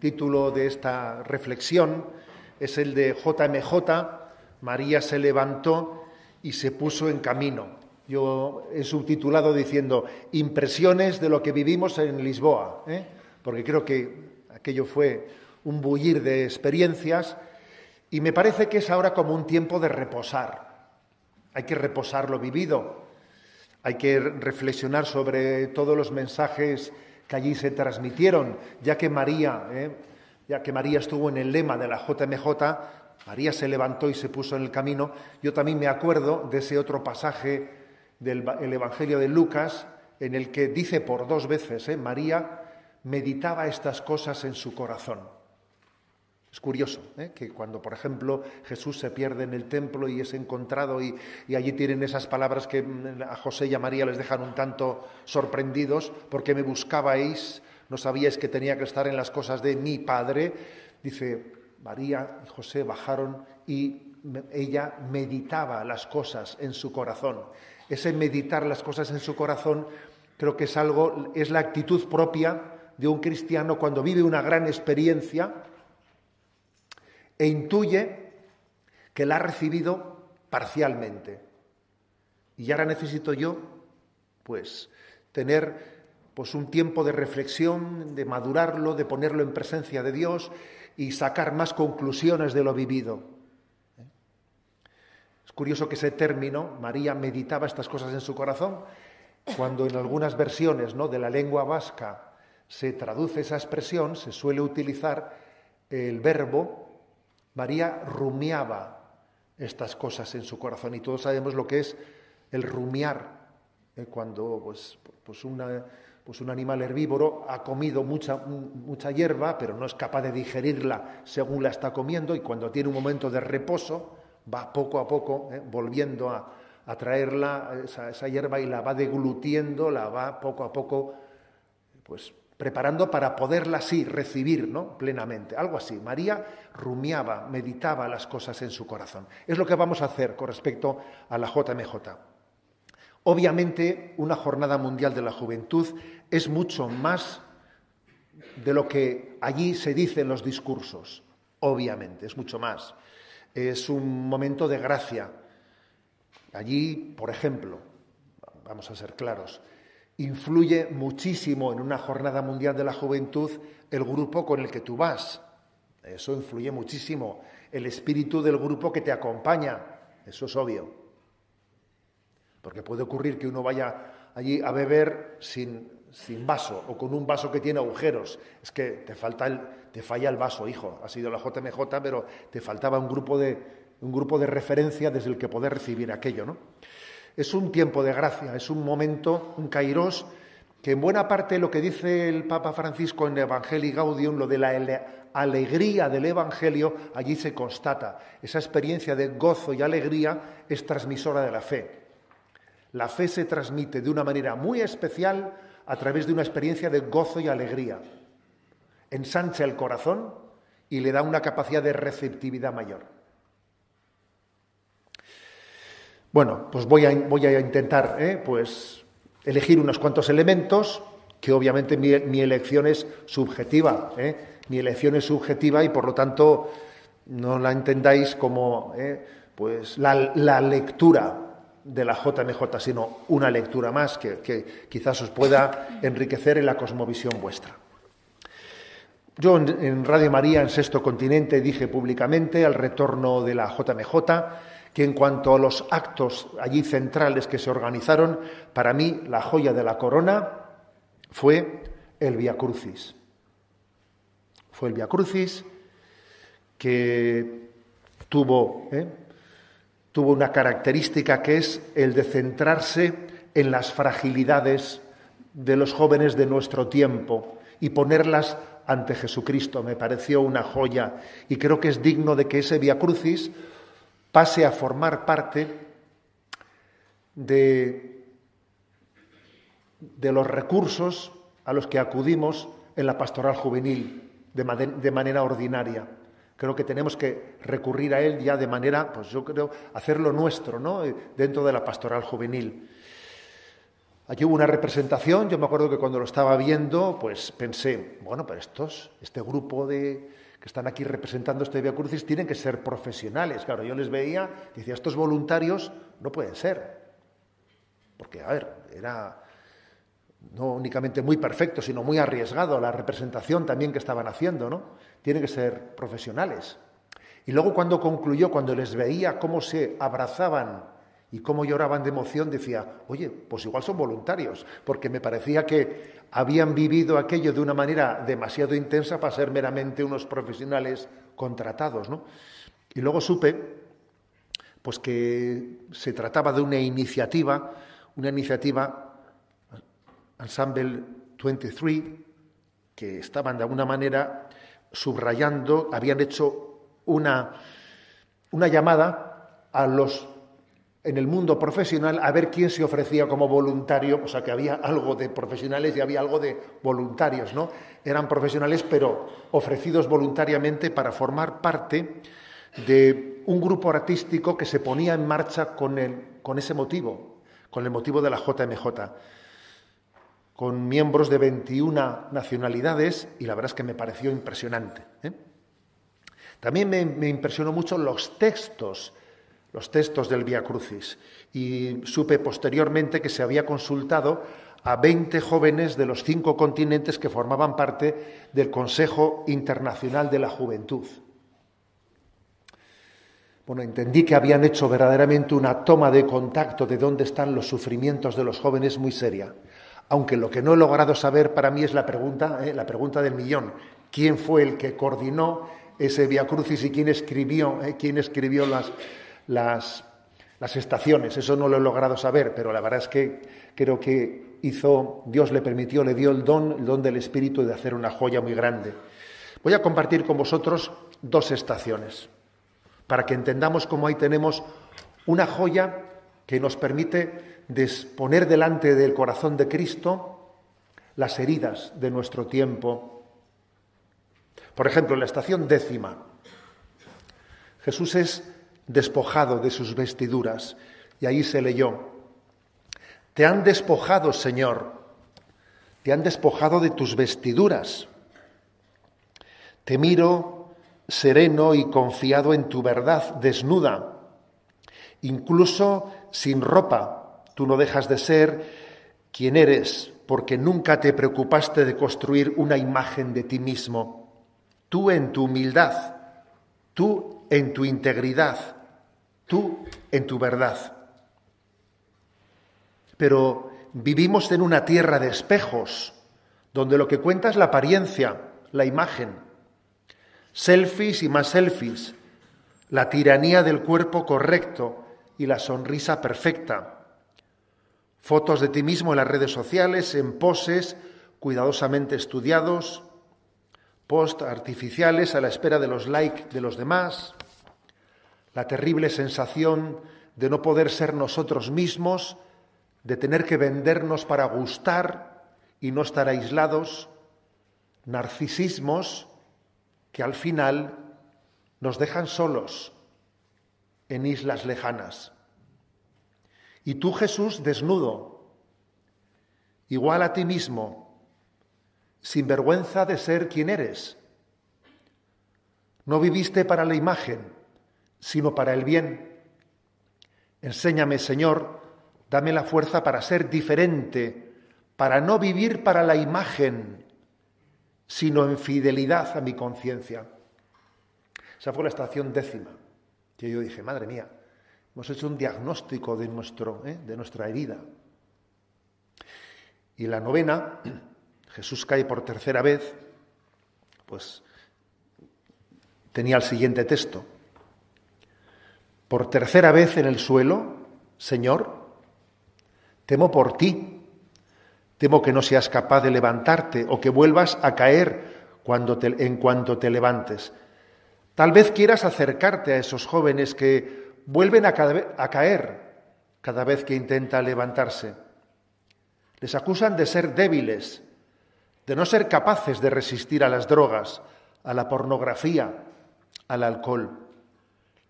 título de esta reflexión es el de JMJ, María se levantó y se puso en camino. Yo he subtitulado diciendo impresiones de lo que vivimos en Lisboa, ¿eh? porque creo que aquello fue un bullir de experiencias y me parece que es ahora como un tiempo de reposar. Hay que reposar lo vivido, hay que reflexionar sobre todos los mensajes que allí se transmitieron, ya que María, ¿eh? ya que María estuvo en el lema de la JMJ, María se levantó y se puso en el camino. Yo también me acuerdo de ese otro pasaje del Evangelio de Lucas, en el que dice por dos veces, ¿eh? María meditaba estas cosas en su corazón. Es curioso ¿eh? que cuando, por ejemplo, Jesús se pierde en el templo y es encontrado y, allí tienen esas palabras que mm, a José y a María les dejan un tanto sorprendidos, porque me buscabais, no sabíais que tenía que estar en las cosas de mi Padre, dice, María y José bajaron y ella meditaba las cosas en su corazón. Ese meditar las cosas en su corazón creo que es algo, es la actitud propia de un cristiano cuando vive una gran experiencia, e intuye que la ha recibido parcialmente. Y ahora necesito yo, pues, tener pues un tiempo de reflexión, de madurarlo, de ponerlo en presencia de Dios y sacar más conclusiones de lo vivido. Es curioso que ese término, María meditaba estas cosas en su corazón, cuando en algunas versiones ¿no? de la lengua vasca se traduce esa expresión, se suele utilizar el verbo María rumiaba estas cosas en su corazón y todos sabemos lo que es el rumiar, eh, cuando pues, pues, pues, un animal herbívoro ha comido mucha, mucha hierba, pero no es capaz de digerirla según la está comiendo y cuando tiene un momento de reposo va poco a poco eh, volviendo a, traerla, esa, esa, hierba, y la va deglutiendo, la va poco a poco pues preparando para poderla así recibir ¿no? plenamente. Algo así. María rumiaba, meditaba las cosas en su corazón. Es lo que vamos a hacer con respecto a la JMJ. Obviamente, una jornada mundial de la juventud es mucho más de lo que allí se dice en los discursos. Obviamente, es mucho más. Es un momento de gracia. Allí, por ejemplo, vamos a ser claros, influye muchísimo en una jornada mundial de la juventud el grupo con el que tú vas. Eso influye muchísimo. El espíritu del grupo que te acompaña. Eso es obvio. Porque puede ocurrir que uno vaya allí a beber sin, sin vaso o con un vaso que tiene agujeros. Es que te, falta el, te falla el vaso, hijo. Ha sido la JMJ, pero te faltaba un grupo de, un grupo de referencia desde el que poder recibir aquello, ¿no? Es un tiempo de gracia, es un momento, un kairos, que en buena parte lo que dice el Papa Francisco en Evangelii Gaudium, lo de la alegría del Evangelio, allí se constata. Esa experiencia de gozo y alegría es transmisora de la fe. La fe se transmite de una manera muy especial a través de una experiencia de gozo y alegría. Ensancha el corazón y le da una capacidad de receptividad mayor. Bueno, pues voy a, intentar ¿eh? pues, elegir unos cuantos elementos, que obviamente mi, elección es subjetiva. ¿eh? Mi elección es subjetiva y por lo tanto no la entendáis como ¿eh? pues, la, lectura de la JMJ, sino una lectura más que, que, quizás os pueda enriquecer en la cosmovisión vuestra. Yo en Radio María, en Sexto Continente, dije públicamente al retorno de la JMJ que en cuanto a los actos allí centrales que se organizaron, para mí la joya de la corona fue el Via Crucis. Fue el Via Crucis que tuvo, ¿eh? tuvo una característica que es el de centrarse en las fragilidades de los jóvenes de nuestro tiempo y ponerlas ante Jesucristo. Me pareció una joya y creo que es digno de que ese Via Crucis pase a formar parte de, de los recursos a los que acudimos en la pastoral juvenil de, manera ordinaria. Creo que tenemos que recurrir a él ya de manera, pues yo creo, hacerlo nuestro, ¿no? Dentro de la pastoral juvenil. Aquí hubo una representación, yo me acuerdo que cuando lo estaba viendo, pues pensé, bueno, pero estos, este grupo de que están aquí representando este Via Crucis tienen que ser profesionales. Claro, yo les veía, decía, estos voluntarios no pueden ser. Porque, a ver, era no únicamente muy perfecto, sino muy arriesgado la representación también que estaban haciendo, ¿no? Tienen que ser profesionales. Y luego cuando concluyó, cuando les veía cómo se abrazaban y cómo lloraban de emoción, decía, oye, pues igual son voluntarios, porque me parecía que habían vivido aquello de una manera demasiado intensa para ser meramente unos profesionales contratados. ¿no? Y luego supe pues que se trataba de una iniciativa, una iniciativa Ensemble 23, que estaban de alguna manera subrayando, habían hecho una, una llamada a los en el mundo profesional a ver quién se ofrecía como voluntario, o sea que había algo de profesionales y había algo de voluntarios, ¿no? Eran profesionales pero ofrecidos voluntariamente para formar parte de un grupo artístico que se ponía en marcha con, el, con ese motivo, con el motivo de la JMJ, con miembros de 21 nacionalidades y la verdad es que me pareció impresionante. ¿eh? También me, me impresionó mucho los textos los textos del Via Crucis y supe posteriormente que se había consultado a 20 jóvenes de los cinco continentes que formaban parte del Consejo Internacional de la Juventud. Bueno, entendí que habían hecho verdaderamente una toma de contacto de dónde están los sufrimientos de los jóvenes muy seria. Aunque lo que no he logrado saber para mí es la pregunta, eh, la pregunta del millón. ¿Quién fue el que coordinó ese Via Crucis y quién escribió, eh, quién escribió las, las, estaciones. Eso no lo he logrado saber, pero la verdad es que creo que hizo, Dios le permitió, le dio el don, el don del Espíritu de hacer una joya muy grande. Voy a compartir con vosotros dos estaciones, para que entendamos cómo ahí tenemos una joya que nos permite poner delante del corazón de Cristo las heridas de nuestro tiempo. Por ejemplo, en la estación décima, Jesús es despojado de sus vestiduras. Y ahí se leyó, te han despojado, Señor, te han despojado de tus vestiduras. Te miro sereno y confiado en tu verdad, desnuda. Incluso sin ropa, tú no dejas de ser quien eres, porque nunca te preocupaste de construir una imagen de ti mismo. Tú en tu humildad, tú en tu integridad, tú en tu verdad. Pero vivimos en una tierra de espejos, donde lo que cuenta es la apariencia, la imagen. Selfies y más selfies, la tiranía del cuerpo correcto y la sonrisa perfecta. Fotos de ti mismo en las redes sociales, en poses cuidadosamente estudiados, post artificiales a la espera de los likes de los demás la terrible sensación de no poder ser nosotros mismos, de tener que vendernos para gustar y no estar aislados, narcisismos que al final nos dejan solos en islas lejanas. Y tú, Jesús, desnudo, igual a ti mismo, sin vergüenza de ser quien eres. No viviste para la imagen, sino para el bien. Enséñame, Señor, dame la fuerza para ser diferente, para no vivir para la imagen, sino en fidelidad a mi conciencia. Esa fue la estación décima, que yo dije, madre mía, hemos hecho un diagnóstico de, nuestro, ¿eh? de nuestra herida. Y la novena, Jesús cae por tercera vez, pues tenía el siguiente texto. Por tercera vez en el suelo, Señor, temo por ti, temo que no seas capaz de levantarte o que vuelvas a caer cuando en cuanto te levantes. Tal vez quieras acercarte a esos jóvenes que vuelven a, a caer cada vez que intentan levantarse. Les acusan de ser débiles, de no ser capaces de resistir a las drogas, a la pornografía, al alcohol.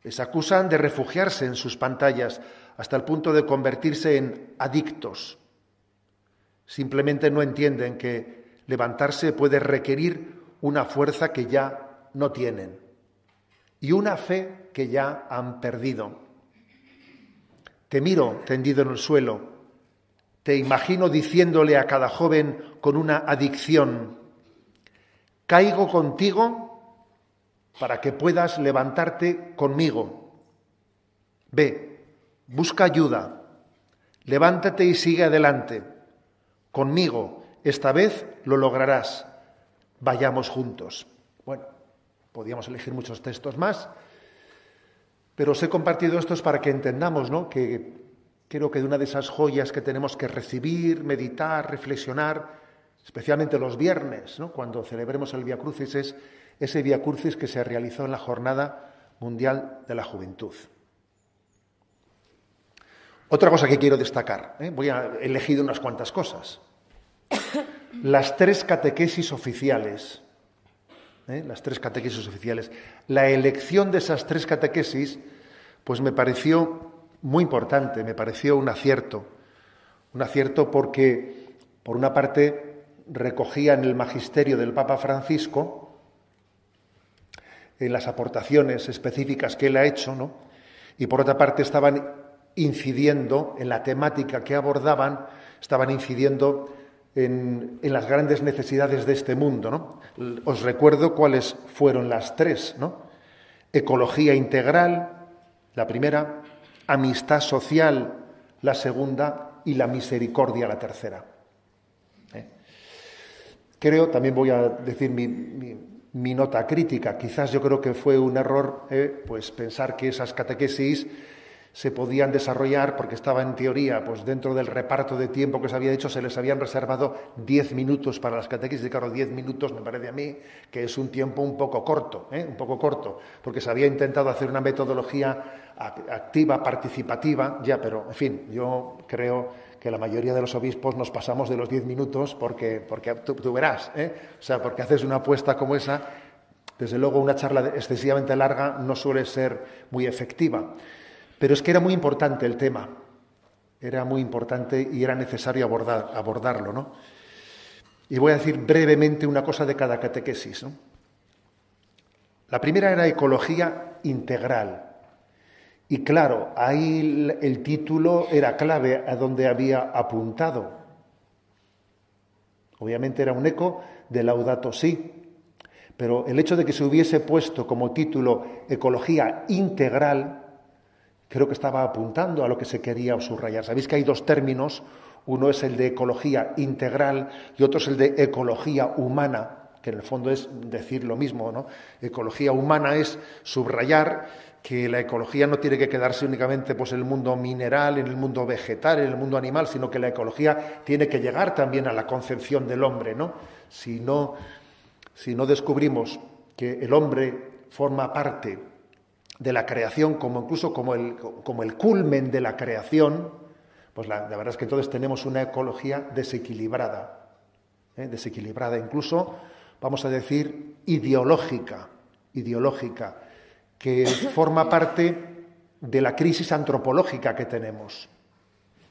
Les acusan de refugiarse en sus pantallas hasta el punto de convertirse en adictos. Simplemente no entienden que levantarse puede requerir una fuerza que ya no tienen y una fe que ya han perdido. Te miro tendido en el suelo, te imagino diciéndole a cada joven con una adicción, caigo contigo para que puedas levantarte conmigo. Ve, busca ayuda, levántate y sigue adelante. Conmigo, esta vez lo lograrás. Vayamos juntos. Bueno, podríamos elegir muchos textos más, pero os he compartido estos para que entendamos ¿no? que creo que de una de esas joyas que tenemos que recibir, meditar, reflexionar, especialmente los viernes, ¿no? cuando celebremos el Via Crucis, es ese Via Crucis que se realizó en la Jornada Mundial de la Juventud. Otra cosa que quiero destacar, ¿eh? voy a elegir unas cuantas cosas. Las tres catequesis oficiales, ¿eh? las tres catequesis oficiales, la elección de esas tres catequesis, pues me pareció muy importante, me pareció un acierto, un acierto porque, por una parte, recogía en el magisterio del Papa Francisco, en las aportaciones específicas que él ha hecho, ¿no? y por otra parte estaban incidiendo en la temática que abordaban, estaban incidiendo en, las grandes necesidades de este mundo. ¿no? Os recuerdo cuáles fueron las tres. ¿no? Ecología integral, la primera, amistad social, la segunda, y la misericordia, la tercera. ¿Eh? Creo, también voy a decir mi, nota crítica, quizás yo creo que fue un error ¿eh? pues pensar que esas catequesis se podían desarrollar porque estaba en teoría, pues dentro del reparto de tiempo que se había hecho, se les habían reservado diez minutos para las catequesis. Y claro, diez minutos me parece a mí que es un tiempo un poco corto, ¿eh? un poco corto, porque se había intentado hacer una metodología activa, participativa, ya, pero en fin, yo creo que la mayoría de los obispos nos pasamos de los diez minutos porque, porque tú, verás, ¿eh? o sea, porque haces una apuesta como esa, desde luego una charla excesivamente larga no suele ser muy efectiva. Pero es que era muy importante el tema, era muy importante y era necesario abordar, abordarlo. ¿no? Y voy a decir brevemente una cosa de cada catequesis. La primera era ecología integral. Y claro, ahí el título era clave a donde había apuntado. Obviamente era un eco de Laudato Si, pero el hecho de que se hubiese puesto como título Ecología integral creo que estaba apuntando a lo que se quería subrayar. Sabéis que hay dos términos, uno es el de ecología integral y otro es el de ecología humana, que en el fondo es decir lo mismo, ¿no? Ecología humana es subrayar que la ecología no tiene que quedarse únicamente pues, en el mundo mineral, en el mundo vegetal, en el mundo animal, sino que la ecología tiene que llegar también a la concepción del hombre, ¿no? Si no, si no descubrimos que el hombre forma parte de la creación, como incluso como el, como el culmen de la creación, pues la, verdad es que entonces tenemos una ecología desequilibrada, ¿eh? desequilibrada, incluso, vamos a decir, ideológica, ideológica, que forma parte de la crisis antropológica que tenemos,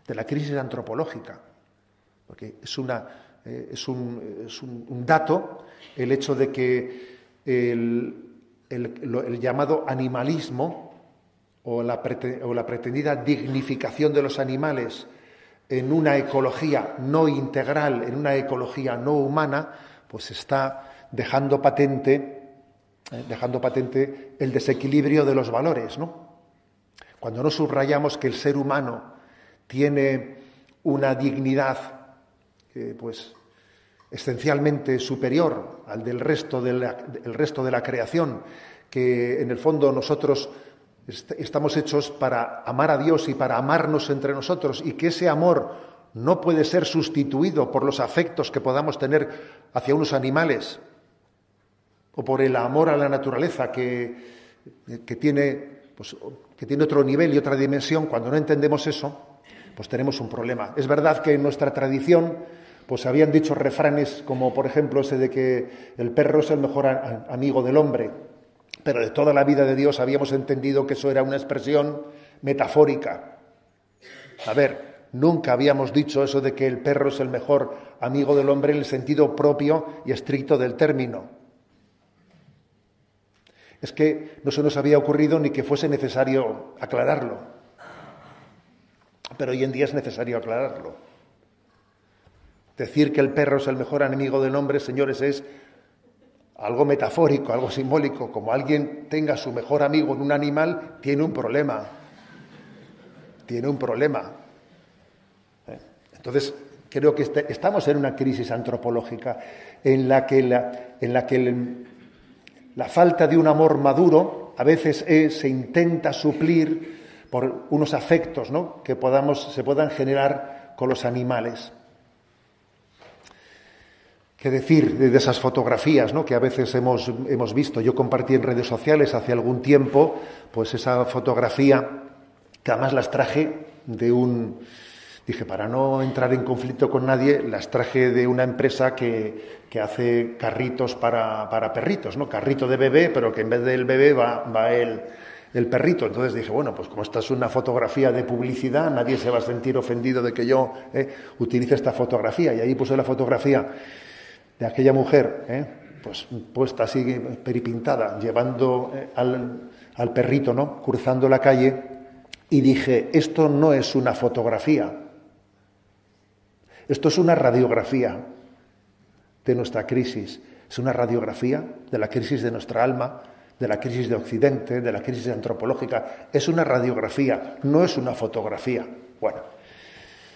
de la crisis antropológica, porque es, una, eh, es, un, es un dato el hecho de que el, el, llamado animalismo o la, pretendida dignificación de los animales en una ecología no integral, en una ecología no humana, pues está dejando patente, dejando patente el desequilibrio de los valores, ¿no? Cuando no subrayamos que el ser humano tiene una dignidad, eh, pues esencialmente superior al del resto de la, resto de la creación, que en el fondo nosotros estamos hechos para amar a Dios y para amarnos entre nosotros y que ese amor no puede ser sustituido por los afectos que podamos tener hacia unos animales o por el amor a la naturaleza que, tiene, pues, que tiene otro nivel y otra dimensión, cuando no entendemos eso, pues tenemos un problema. Es verdad que en nuestra tradición pues habían dicho refranes como por ejemplo ese de que el perro es el mejor amigo del hombre, pero de toda la vida de Dios habíamos entendido que eso era una expresión metafórica. A ver, Nunca habíamos dicho eso de que el perro es el mejor amigo del hombre en el sentido propio y estricto del término. Es que no se nos había ocurrido ni que fuese necesario aclararlo. Pero hoy en día es necesario aclararlo. Decir que el perro es el mejor enemigo del hombre, señores, es algo metafórico, algo simbólico. Como alguien tenga su mejor amigo en un animal, tiene un problema. Tiene un problema. ¿Eh? Entonces, creo que este, estamos en una crisis antropológica en la que que la falta de un amor maduro a veces se intenta suplir por unos afectos que se puedan generar con los animales. ¿Qué decir de esas fotografías que a veces hemos, hemos, visto? Yo compartí en redes sociales hace algún tiempo, pues esa fotografía, que además las traje de un, dije, para no entrar en conflicto con nadie, las traje de una empresa que, que hace carritos para, para, perritos, ¿no? Carrito de bebé, pero que en vez del bebé va, va el, el perrito. Entonces dije, bueno, pues como esta es una fotografía de publicidad, nadie se va a sentir ofendido de que yo eh, utilice esta fotografía. Y ahí puse la fotografía de aquella mujer, ¿eh? pues puesta así, peripintada, llevando eh, al, al perrito, ¿no? Cruzando la calle, y dije, esto no es una fotografía, esto es una radiografía de nuestra crisis, es una radiografía de la crisis de nuestra alma, de la crisis de Occidente, de la crisis antropológica, es una radiografía, no es una fotografía. Bueno,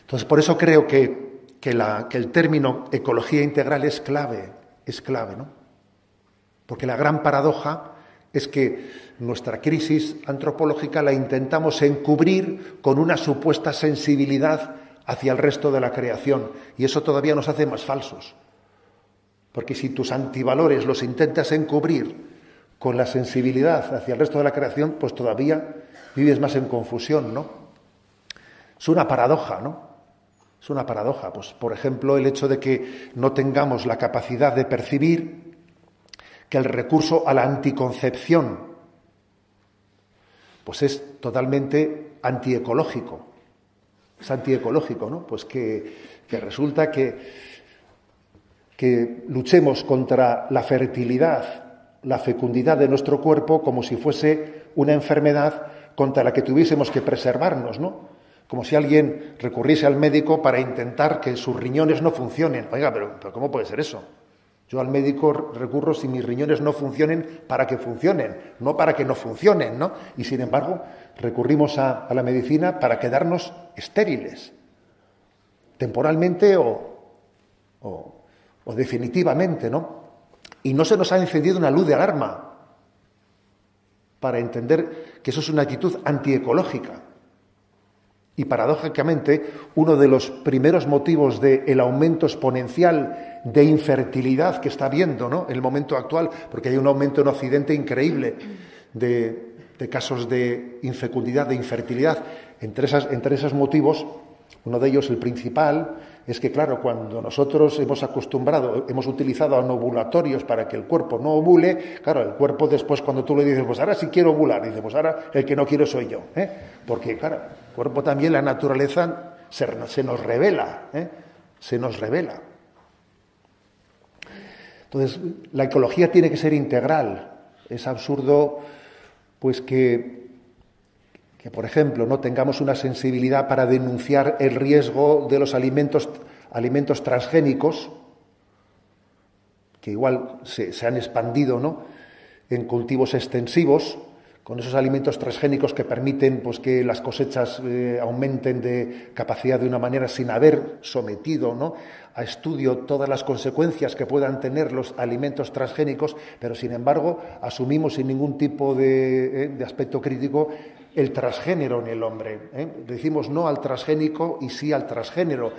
entonces por eso creo que que, el término ecología integral es clave, es clave, ¿no? Porque la gran paradoja es que nuestra crisis antropológica la intentamos encubrir con una supuesta sensibilidad hacia el resto de la creación y eso todavía nos hace más falsos. Porque si tus antivalores los intentas encubrir con la sensibilidad hacia el resto de la creación, pues todavía vives más en confusión, ¿no? Es una paradoja, ¿no? Es una paradoja. Pues, por ejemplo, el hecho de que no tengamos la capacidad de percibir que el recurso a la anticoncepción pues es totalmente antiecológico. Es antiecológico, ¿no? Pues que, que resulta que, que luchemos contra la fertilidad, la fecundidad de nuestro cuerpo como si fuese una enfermedad contra la que tuviésemos que preservarnos, ¿no? como si alguien recurriese al médico para intentar que sus riñones no funcionen. Oiga, pero, ¿cómo puede ser eso? Yo al médico recurro si mis riñones no funcionen para que funcionen, no para que no funcionen, ¿no? Y sin embargo, recurrimos a, la medicina para quedarnos estériles, temporalmente o, o definitivamente, ¿no? Y no se nos ha encendido una luz de alarma para entender que eso es una actitud antiecológica. Y paradójicamente, uno de los primeros motivos del aumento exponencial de infertilidad que está habiendo ¿no? en el momento actual, porque hay un aumento en Occidente increíble de, de casos de infecundidad, de infertilidad, entre, esas, entre esos motivos, uno de ellos, el principal, es que, claro, cuando nosotros hemos acostumbrado, hemos utilizado anovulatorios para que el cuerpo no ovule, claro, el cuerpo después cuando tú le dices, pues ahora sí quiero ovular, dice, pues ahora el que no quiero soy yo. ¿eh? Porque, claro, el cuerpo también, la naturaleza se, nos revela, ¿eh? se nos revela. Entonces, la ecología tiene que ser integral. Es absurdo, pues, que que, por ejemplo, no tengamos una sensibilidad para denunciar el riesgo de los alimentos, alimentos transgénicos, que igual se, han expandido ¿no? en cultivos extensivos, con esos alimentos transgénicos que permiten pues, que las cosechas eh, aumenten de capacidad de una manera sin haber sometido ¿no? a estudio todas las consecuencias que puedan tener los alimentos transgénicos, pero sin embargo asumimos sin ningún tipo de, eh, de aspecto crítico el transgénero en el hombre. ¿eh? Decimos no al transgénico y sí al transgénero,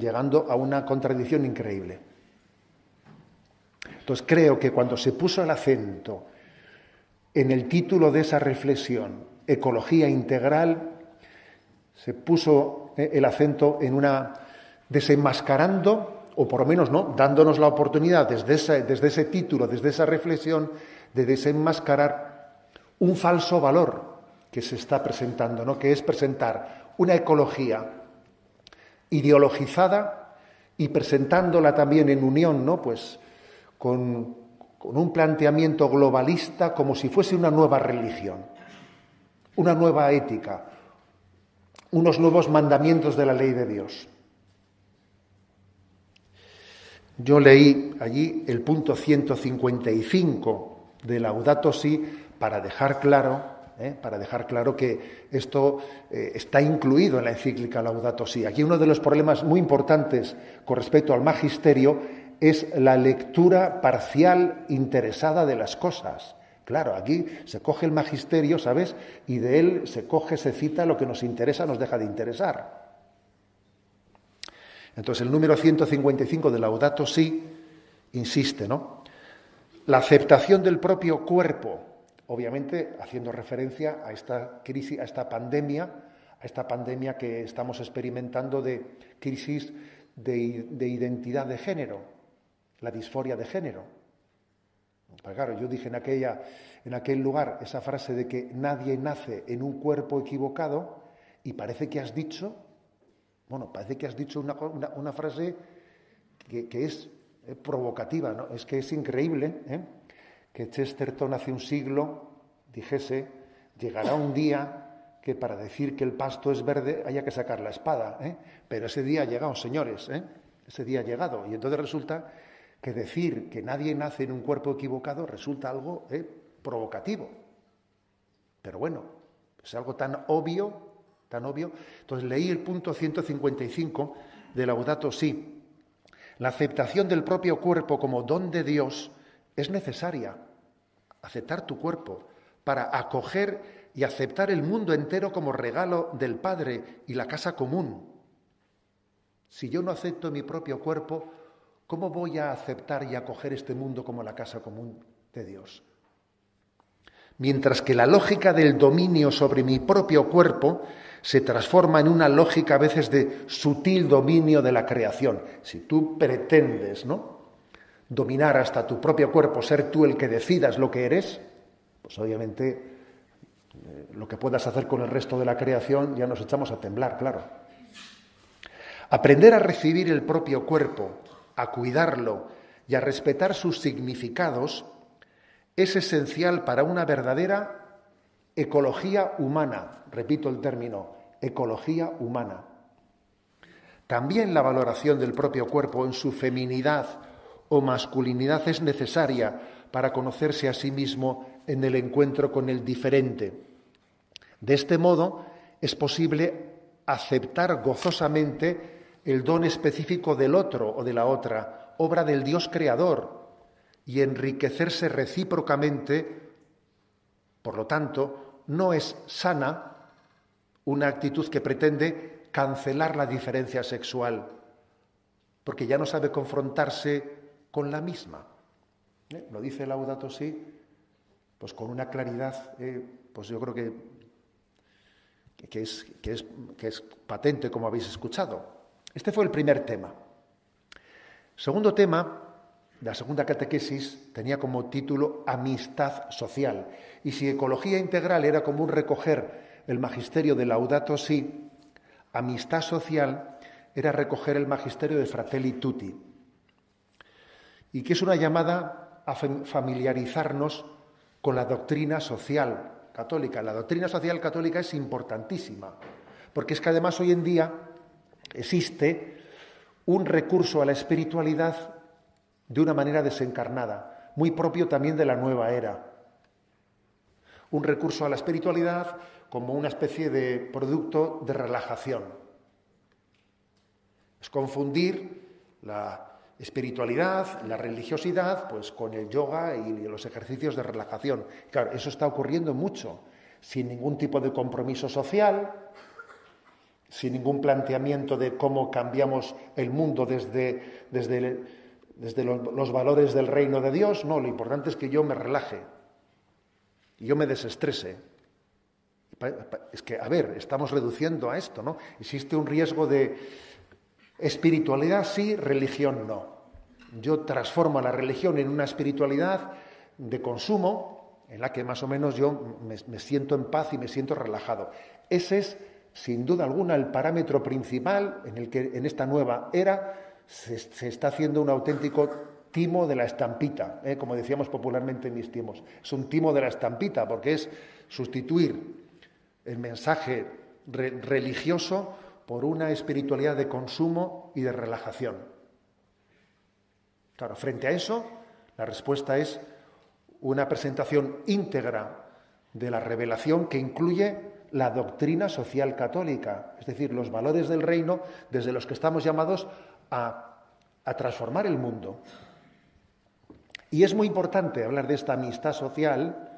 llegando a una contradicción increíble. Entonces creo que cuando se puso el acento en el título de esa reflexión, ecología integral, se puso ¿eh? el acento en una desenmascarando, o por lo menos no, dándonos la oportunidad desde ese, desde ese título, desde esa reflexión, de desenmascarar un falso valor que se está presentando, ¿no? que es presentar una ecología ideologizada y presentándola también en unión, ¿no? Pues con, con un planteamiento globalista como si fuese una nueva religión, una nueva ética, unos nuevos mandamientos de la ley de Dios. Yo leí allí el punto 155 de Laudato Si para dejar claro, ¿eh? para dejar claro que esto eh, está incluido en la encíclica Laudato Si. Aquí uno de los problemas muy importantes con respecto al magisterio es la lectura parcial interesada de las cosas. Claro, aquí se coge el magisterio, ¿sabes? Y de él se coge, se cita lo que nos interesa, nos deja de interesar. Entonces, el número 155 de Laudato Si insiste, ¿no? La aceptación del propio cuerpo, obviamente haciendo referencia a esta crisis, a esta pandemia, a esta pandemia que estamos experimentando de crisis de, de identidad de génro la disforia de género. Pues claro, yo dije en, aquella, en aquel lugar esa frase de que nadie nace en un cuerpo equivocado y parece que has dicho, bueno, parece que has dicho una, frase que, es eh, provocativa, ¿no? Es que es increíble ¿eh? que Chesterton hace un siglo dijese, llegará un día que para decir que el pasto es verde haya que sacar la espada, ¿eh? pero ese día ha llegado, señores, ese día ha llegado. Y entonces resulta que decir que nadie nace en un cuerpo equivocado resulta algo eh, provocativo. Pero bueno, es algo tan obvio, tan obvio. Entonces leí el punto 155 de Laudato Si. La aceptación del propio cuerpo como don de Dios es necesaria. Aceptar tu cuerpo para acoger y aceptar el mundo entero como regalo del Padre y la casa común. Si yo no acepto mi propio cuerpo, ¿Cómo voy a aceptar y acoger este mundo como la casa común de Dios? Mientras que la lógica del dominio sobre mi propio cuerpo se transforma en una lógica a veces de sutil dominio de la creación. Si tú pretendes, ¿no? dominar hasta tu propio cuerpo, ser tú el que decidas lo que eres, pues obviamente eh, lo que puedas hacer con el resto de la creación ya nos echamos a temblar, claro. Aprender a recibir el propio cuerpo a cuidarlo y a respetar sus significados es esencial para una verdadera ecología humana. Repito el término, ecología humana. También la valoración del propio cuerpo en su feminidad o masculinidad es necesaria para conocerse a sí mismo en el encuentro con el diferente. De este modo es posible aceptar gozosamente el don específico del otro o de la otra, obra del Dios creador, y enriquecerse recíprocamente, por lo tanto, no es sana una actitud que pretende cancelar la diferencia sexual, porque ya no sabe confrontarse con la misma. ¿Eh? Lo dice Laudato Si, pues con una claridad, eh, pues yo creo que, que, es, que, es, que es patente, como habéis escuchado. Este fue el primer tema. Segundo tema, la segunda catequesis tenía como título Amistad social. Y si ecología integral era como un recoger el magisterio de Laudato Si, amistad social era recoger el magisterio de Fratelli Tutti. Y que es una llamada a familiarizarnos con la doctrina social católica. La doctrina social católica es importantísima, porque es que además hoy en día existe un recurso a la espiritualidad de una manera desencarnada, muy propio también de la nueva era. Un recurso a la espiritualidad como una especie de producto de relajación. Es confundir la espiritualidad, la religiosidad, pues con el yoga y los ejercicios de relajación. Claro, eso está ocurriendo mucho, sin ningún tipo de compromiso social, sin ningún planteamiento de cómo cambiamos el mundo desde, desde, desde los, valores del reino de Dios. No, lo importante es que yo me relaje yo me desestrese. Es que, a ver, estamos reduciendo a esto, ¿no? Existe un riesgo de espiritualidad sí, religión no. Yo transformo la religión en una espiritualidad de consumo en la que más o menos yo me, me siento en paz y me siento relajado. Ese es sin duda alguna, el parámetro principal en el que en esta nueva era se, está haciendo un auténtico timo de la estampita, ¿eh? como decíamos popularmente en mis tiempos. Es un timo de la estampita porque es sustituir el mensaje religioso por una espiritualidad de consumo y de relajación. Claro, frente a eso, la respuesta es una presentación íntegra de la revelación que incluye la doctrina social católica, es decir, los valores del reino desde los que estamos llamados a, transformar el mundo. Y es muy importante hablar de esta amistad social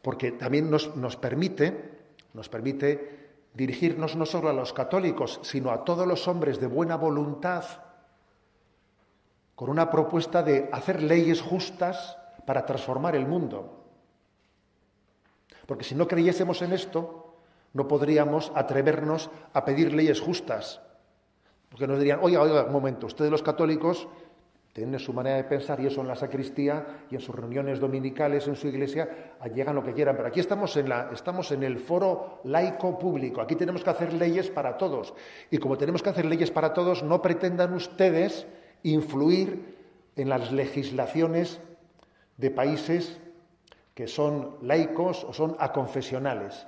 porque también nos, nos, permite, nos permite dirigirnos no solo a los católicos, sino a todos los hombres de buena voluntad, con una propuesta de hacer leyes justas para transformar el mundo. Porque si no creyésemos en esto, no podríamos atrevernos a pedir leyes justas. Porque nos dirían, oiga, oiga, un momento, ustedes los católicos tienen su manera de pensar y eso en la sacristía y en sus reuniones dominicales en su iglesia llegan lo que quieran. Pero aquí estamos en, la, estamos en el foro laico público. Aquí tenemos que hacer leyes para todos. Y como tenemos que hacer leyes para todos, no pretendan ustedes influir en las legislaciones de países que son laicos o son aconfesionales.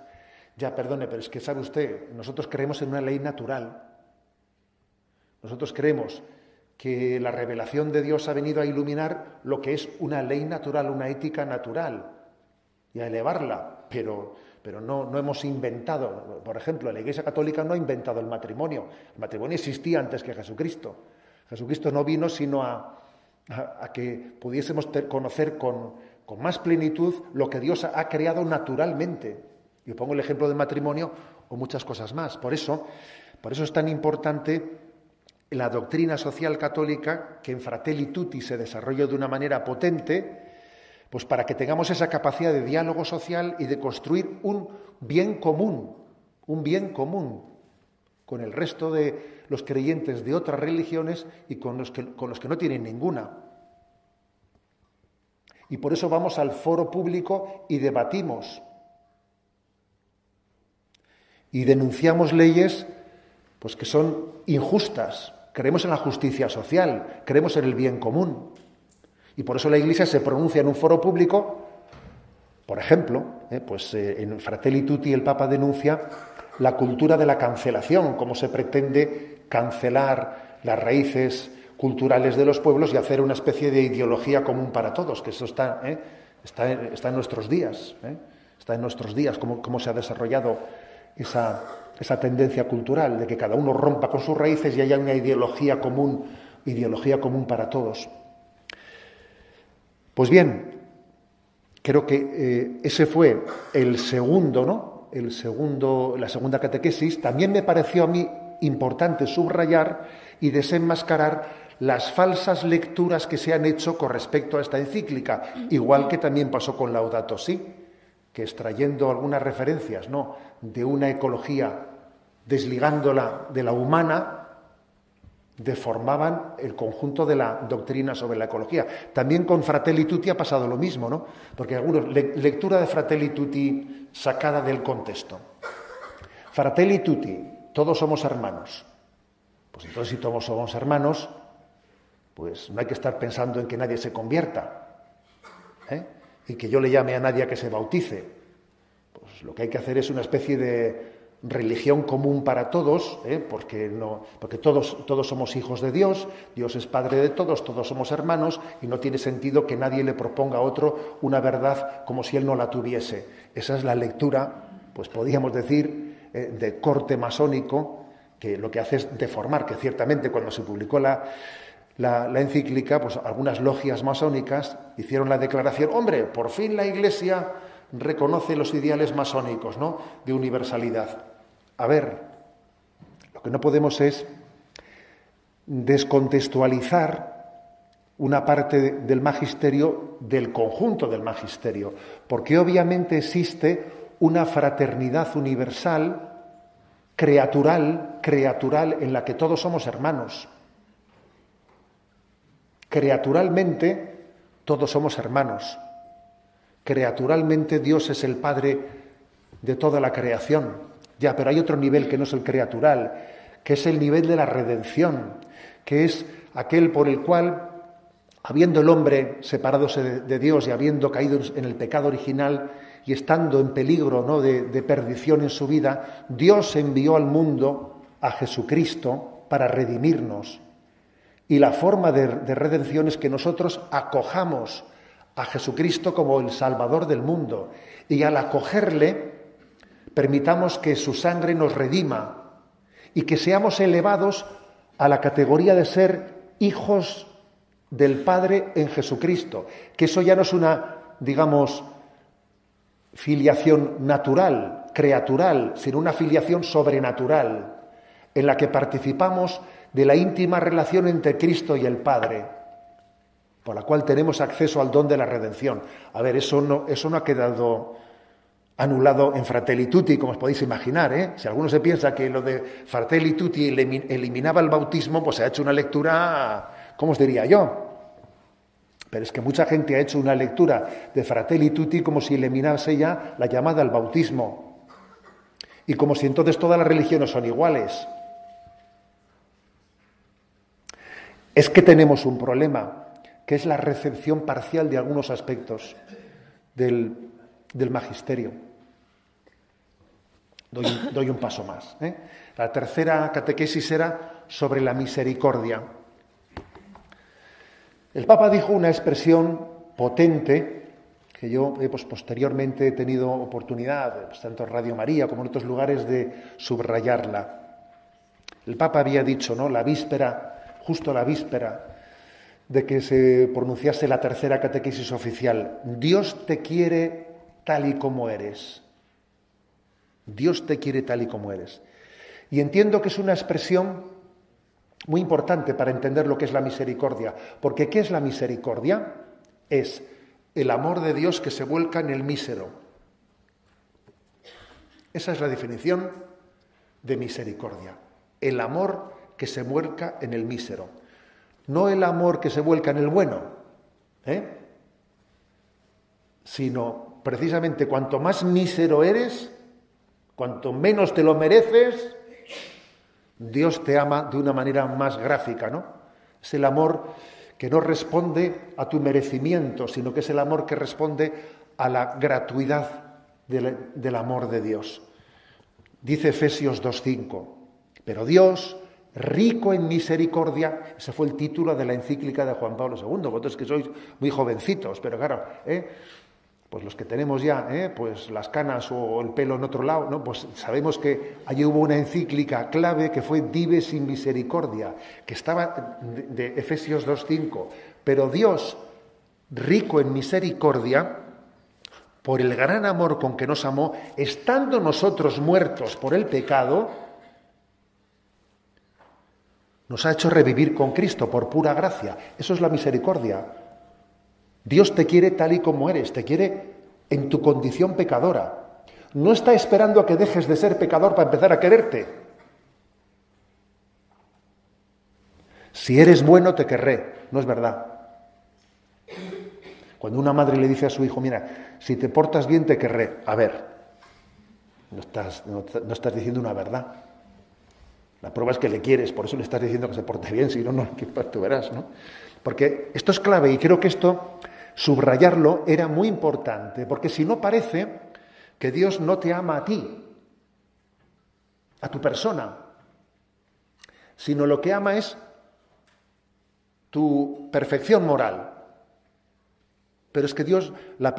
Ya, perdone, pero es que sabe usted, nosotros creemos en una ley natural. Nosotros creemos que la revelación de Dios ha venido a iluminar lo que es una ley natural, una ética natural, y a elevarla, pero, pero no, no hemos inventado. Por ejemplo, la Iglesia Católica no ha inventado el matrimonio. El matrimonio existía antes que Jesucristo. Jesucristo no vino sino a, a que pudiésemos conocer con, con más plenitud lo que Dios ha creado naturalmente. Yo pongo el ejemplo del matrimonio o muchas cosas más. Por eso, por eso es tan importante la doctrina social católica que en Fratelli Tutti se desarrolla de una manera potente, pues para que tengamos esa capacidad de diálogo social y de construir un bien común, un bien común con el resto de los creyentes de otras religiones y con los que, con los que no tienen ninguna. Y por eso vamos al foro público y debatimos. Y denunciamos leyes pues, que son injustas. Creemos en la justicia social, creemos en el bien común. Y por eso la Iglesia se pronuncia en un foro público. Por ejemplo, eh, pues eh, en Fratelli Tutti el Papa denuncia la cultura de la cancelación, cómo se pretende cancelar las raíces culturales de los pueblos y hacer una especie de ideología común para todos, que eso está, ¿eh? está, está, en nuestros días, ¿eh? está en nuestros días, cómo, cómo se ha desarrollado esa, esa, tendencia cultural de que cada uno rompa con sus raíces y haya una ideología común, ideología común para todos. Pues bien, creo que eh, ese fue el segundo, ¿no? El segundo, la segunda catequesis. También me pareció a mí importante subrayar y desenmascarar las falsas lecturas que se han hecho con respecto a esta encíclica, igual que también pasó con Laudato Si, que extrayendo algunas referencias ¿no? de una ecología, desligándola de la humana, deformaban el conjunto de la doctrina sobre la ecología. También con Fratelli Tutti ha pasado lo mismo, ¿no? Porque algunos, lectura de Fratelli Tutti sacada del contexto. Fratelli Tutti, todos somos hermanos. Pues entonces si todos somos hermanos, pues no hay que estar pensando en que nadie se convierta ¿eh? y que yo le llame a nadie a que se bautice. Pues lo que hay que hacer es una especie de religión común para todos, ¿eh? porque, no, porque todos, todos somos hijos de Dios, Dios es Padre de todos, todos somos hermanos y no tiene sentido que nadie le proponga a otro una verdad como si él no la tuviese. Esa es la lectura, pues podríamos decir, eh, de corte masónico, que lo que hace es deformar, que ciertamente cuando se publicó la, la, encíclica, pues algunas logias masónicas hicieron la declaración, hombre, por fin la Iglesia reconoce los ideales masónicos, ¿no? De universalidad. A ver, lo que no podemos es descontextualizar una parte del magisterio del conjunto del magisterio, porque obviamente existe una fraternidad universal, creatural, creatural, en la que todos somos hermanos. Creaturalmente, todos somos hermanos. Creaturalmente, Dios es el Padre de toda la creación. Ya, pero hay otro nivel que no es el creatural, que es el nivel de la redención, que es aquel por el cual, habiendo el hombre separadose de, Dios y habiendo caído en el pecado original y estando en peligro ¿no? de, perdición en su vida, Dios envió al mundo a Jesucristo para redimirnos. Y la forma de redención es que nosotros acojamos a Jesucristo como el Salvador del mundo. Y al acogerle permitamos que su sangre nos redima y que seamos elevados a la categoría de ser hijos del Padre en Jesucristo, que eso ya no es una, digamos, filiación natural, creatural, sino una filiación sobrenatural, en la que participamos de la íntima relación entre Cristo y el Padre por la cual tenemos acceso al don de la redención. A ver, eso no, eso no ha quedado anulado en Fratelli Tutti, como os podéis imaginar. ¿eh? Si alguno se piensa que lo de Fratelli Tutti eliminaba el bautismo, pues se ha hecho una lectura, ¿cómo os diría yo? Pero es que mucha gente ha hecho una lectura de Fratelli Tutti como si eliminase ya la llamada al bautismo. Y como si entonces todas las religiones son iguales. Es que tenemos un problema que es la recepción parcial de algunos aspectos del, magisterio. Doy, un paso más. ¿eh? La tercera catequesis era sobre la misericordia. El Papa dijo una expresión potente que yo eh, pues, posteriormente he tenido oportunidad, pues, tanto en Radio María como en otros lugares, de subrayarla. El Papa había dicho, ¿no? La víspera, justo la víspera de que se pronunciase la tercera catequesis oficial. Dios te quiere tal y como eres. Dios te quiere tal y como eres. Y entiendo que es una expresión muy importante para entender lo que es la misericordia. Porque ¿qué es la misericordia? Es el amor de Dios que se vuelca en el mísero. Esa es la definición de misericordia. El amor que se vuelca en el mísero. No el amor que se vuelca en el bueno, ¿eh? sino precisamente cuanto más mísero eres, cuanto menos te lo mereces, Dios te ama de una manera más gráfica, ¿no? Es el amor que no responde a tu merecimiento, sino que es el amor que responde a la gratuidad del, del amor de Dios. Dice Efesios 2.5, pero Dios, rico en misericordia, ese fue el título de la encíclica de Juan Pablo II. Vosotros que sois muy jovencitos, pero claro, ¿eh? pues los que tenemos ya ¿eh? pues las canas o el pelo en otro lado, ¿no? pues sabemos que allí hubo una encíclica clave que fue Dive sin misericordia, que estaba de, de Efesios 2.5. Pero Dios, rico en misericordia, por el gran amor con que nos amó, estando nosotros muertos por el pecado, nos ha hecho revivir con Cristo por pura gracia. Eso es la misericordia. Dios te quiere tal y como eres, te quiere en tu condición pecadora. No está esperando a que dejes de ser pecador para empezar a quererte. Si eres bueno, te querré. No es verdad. Cuando una madre le dice a su hijo, mira, si te portas bien, te querré. A ver, no estás, no estás diciendo una verdad. La prueba es que le quieres, por eso le estás diciendo que se porte bien, si no, no, tú verás, ¿no? Porque esto es clave y creo que esto, subrayarlo, era muy importante, porque si no parece que Dios no te ama a ti, a tu persona, sino lo que ama es tu perfección moral. Pero es que Dios, la,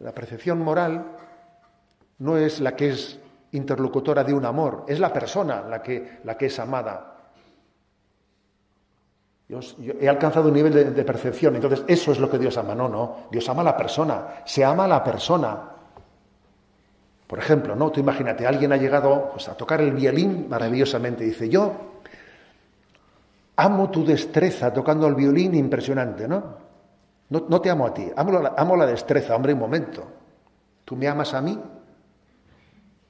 la percepción moral no es la que es interlocutora de un amor, es la persona la que, la que es amada. Yo, he alcanzado un nivel de, percepción, entonces eso es lo que Dios ama. No, no, Dios ama a la persona, se ama a la persona. Por ejemplo, ¿no? Tú imagínate, alguien ha llegado pues, a tocar el violín maravillosamente, dice, yo amo tu destreza tocando el violín impresionante, ¿no? No, te amo a ti, amo la, amo la destreza, hombre, un momento. ¿Tú me amas a mí?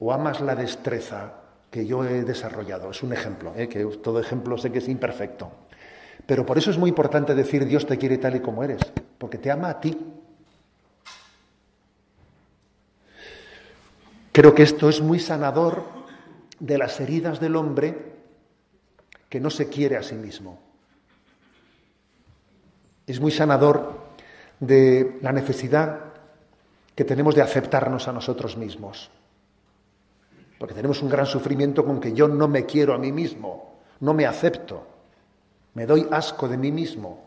O amas la destreza que yo he desarrollado. Es un ejemplo, ¿eh? que todo ejemplo sé que es imperfecto. Pero por eso es muy importante decir Dios te quiere tal y como eres, porque te ama a ti. creo que esto es muy sanador de las heridas del hombre que no se quiere a sí mismo. Es muy sanador de la necesidad que tenemos de aceptarnos a nosotros mismos. Porque tenemos un gran sufrimiento con que yo no me quiero a mí mismo, no me acepto, me doy asco de mí mismo.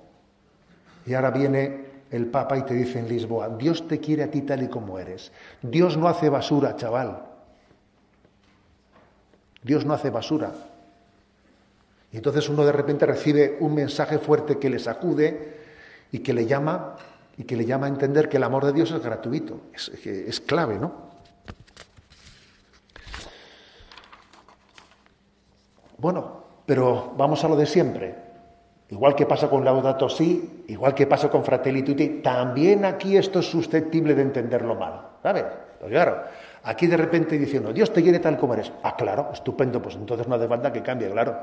Y ahora viene el Papa y te dice en Lisboa, Dios te quiere a ti tal y como eres. Dios no hace basura, chaval. Dios no hace basura. Y entonces uno de repente recibe un mensaje fuerte que le sacude y que le llama y que le llama a entender que el amor de Dios es gratuito. Es, es clave, ¿no? Bueno, pero vamos a lo de siempre. Igual que pasa con Laudato Si, igual que pasa con Fratelli Tutti, también aquí esto es susceptible de entenderlo mal. ¿Sabes? Pues claro, aquí de repente diciendo, Dios te quiere tal como eres. Ah, claro, estupendo, pues entonces no hace falta que cambie, claro.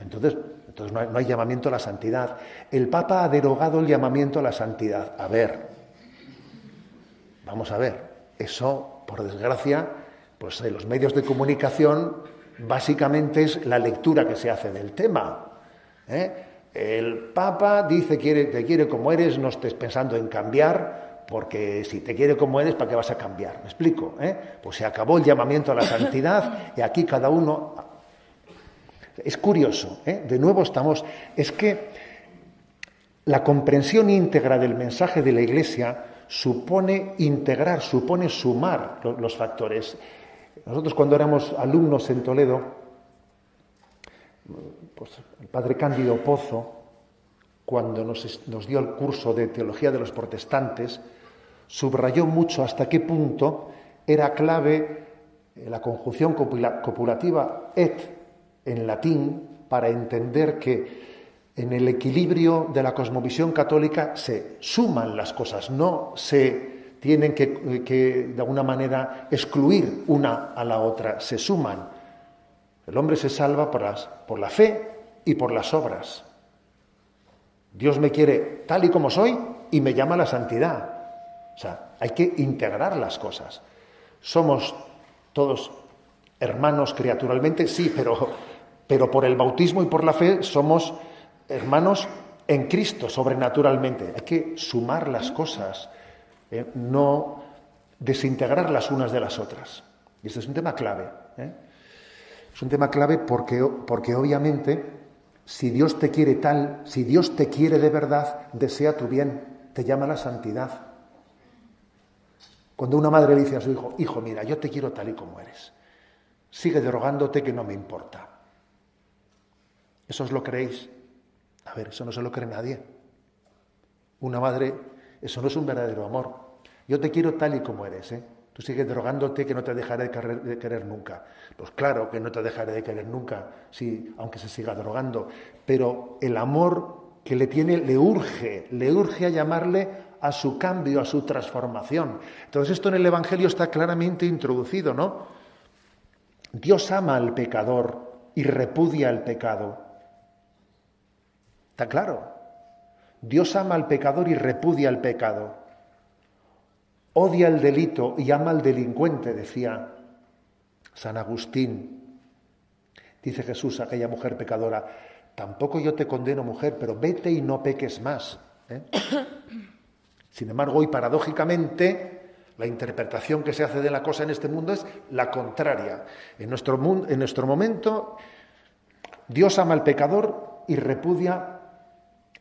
Entonces, entonces no, hay, no hay llamamiento a la santidad. El Papa ha derogado el llamamiento a la santidad. A ver, vamos a ver, eso, por desgracia, pues en los medios de comunicación básicamente es la lectura que se hace del tema. ¿eh? El Papa dice, quiere, te quiere como eres, no estés pensando en cambiar, porque si te quiere como eres, ¿para qué vas a cambiar? ¿Me explico? ¿Eh? Pues se acabó el llamamiento a la santidad y aquí cada uno... Es curioso, ¿eh? de nuevo estamos... Es que la comprensión íntegra del mensaje de la Iglesia supone integrar, supone sumar los factores. Nosotros cuando éramos alumnos en Toledo, pues, el padre Cándido Pozo, cuando nos, dio el curso de teología de los protestantes, subrayó mucho hasta qué punto era clave la conjunción copulativa et en latín para entender que en el equilibrio de la cosmovisión católica se suman las cosas, no se tienen que, que de alguna manera excluir una a la otra, se suman. El hombre se salva por, las, por la fe y por las obras. Dios me quiere tal y como soy y me llama a la santidad. O sea, hay que integrar las cosas. Somos todos hermanos criaturalmente, sí, pero, pero por el bautismo y por la fe somos hermanos en Cristo sobrenaturalmente. Hay que sumar las cosas, ¿eh? no desintegrar las unas de las otras. Y este es un tema clave. ¿eh? Es un tema clave porque, porque obviamente si Dios te quiere tal, si Dios te quiere de verdad, desea tu bien, te llama a la santidad. Cuando una madre le dice a su hijo, hijo, mira, yo te quiero tal y como eres, sigue derogándote que no me importa. ¿Eso os lo creéis? A ver, eso no se lo cree nadie. Una madre, eso no es un verdadero amor. Yo te quiero tal y como eres, ¿eh? Tú sigues drogándote que no te dejaré de querer, nunca. Pues claro que no te dejaré de querer nunca, sí, aunque se siga drogando. Pero el amor que le tiene le urge, le urge a llamarle a su cambio, a su transformación. Entonces esto en el Evangelio está claramente introducido, ¿no? Dios ama al pecador y repudia al pecado. ¿Está claro? Dios ama al pecador y repudia al pecado. Odia el delito y ama al delincuente, decía San Agustín. Dice Jesús a aquella mujer pecadora, tampoco yo te condeno mujer, pero vete y no peques más. ¿eh? Sin embargo, hoy paradójicamente la interpretación que se hace de la cosa en este mundo es la contraria. En nuestro, mundo, en nuestro momento, Dios ama al pecador y repudia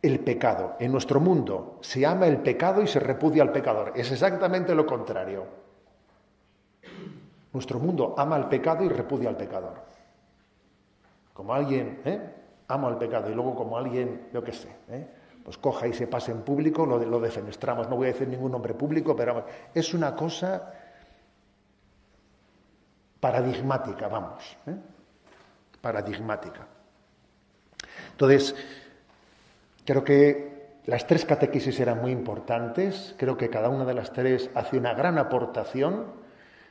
el pecado. En nuestro mundo se ama el pecado y se repudia al pecador. Es exactamente lo contrario. Nuestro mundo ama al pecado y repudia al pecador. Como alguien ¿eh? ama al pecado y luego como alguien, yo qué sé, ¿eh? pues coja y se pase en público, lo, lo defenestramos. No voy a decir ningún nombre público, pero es una cosa paradigmática, vamos. ¿eh? Paradigmática. Entonces, Creo que las tres catequesis eran muy importantes, creo que cada una de las tres hace una gran aportación,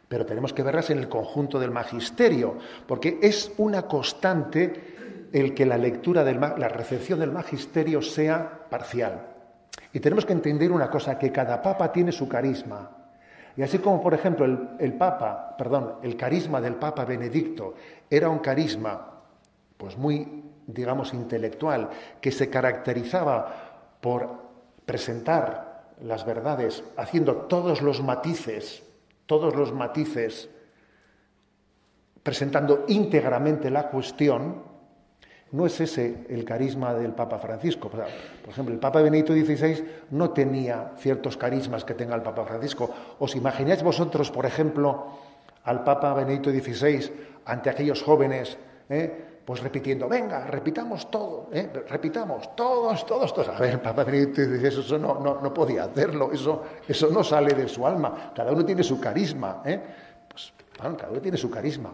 pero tenemos que verlas en el conjunto del magisterio, porque es una constante el que la lectura, del, la recepción del magisterio sea parcial. Y tenemos que entender una cosa, que cada papa tiene su carisma. Y así como, por ejemplo, el, el Papa, perdón, el carisma del Papa Benedicto era un carisma, pues muy, digamos, intelectual, que se caracterizaba por presentar las verdades haciendo todos los matices, todos los matices, presentando íntegramente la cuestión, no es ese el carisma del Papa Francisco. Por ejemplo, el Papa Benedicto XVI no tenía ciertos carismas que tenga el Papa Francisco. ¿Os imagináis vosotros, por ejemplo, al Papa Benedicto XVI ante aquellos jóvenes, eh, pues repitiendo, venga, repitamos todo, eh, repitamos, todos, todos, todos. A ver, Papa Benedicto XVI eso no, no, podía hacerlo, eso, eso no sale de su alma. Cada uno tiene su carisma. ¿eh? Pues, cada uno tiene su carisma.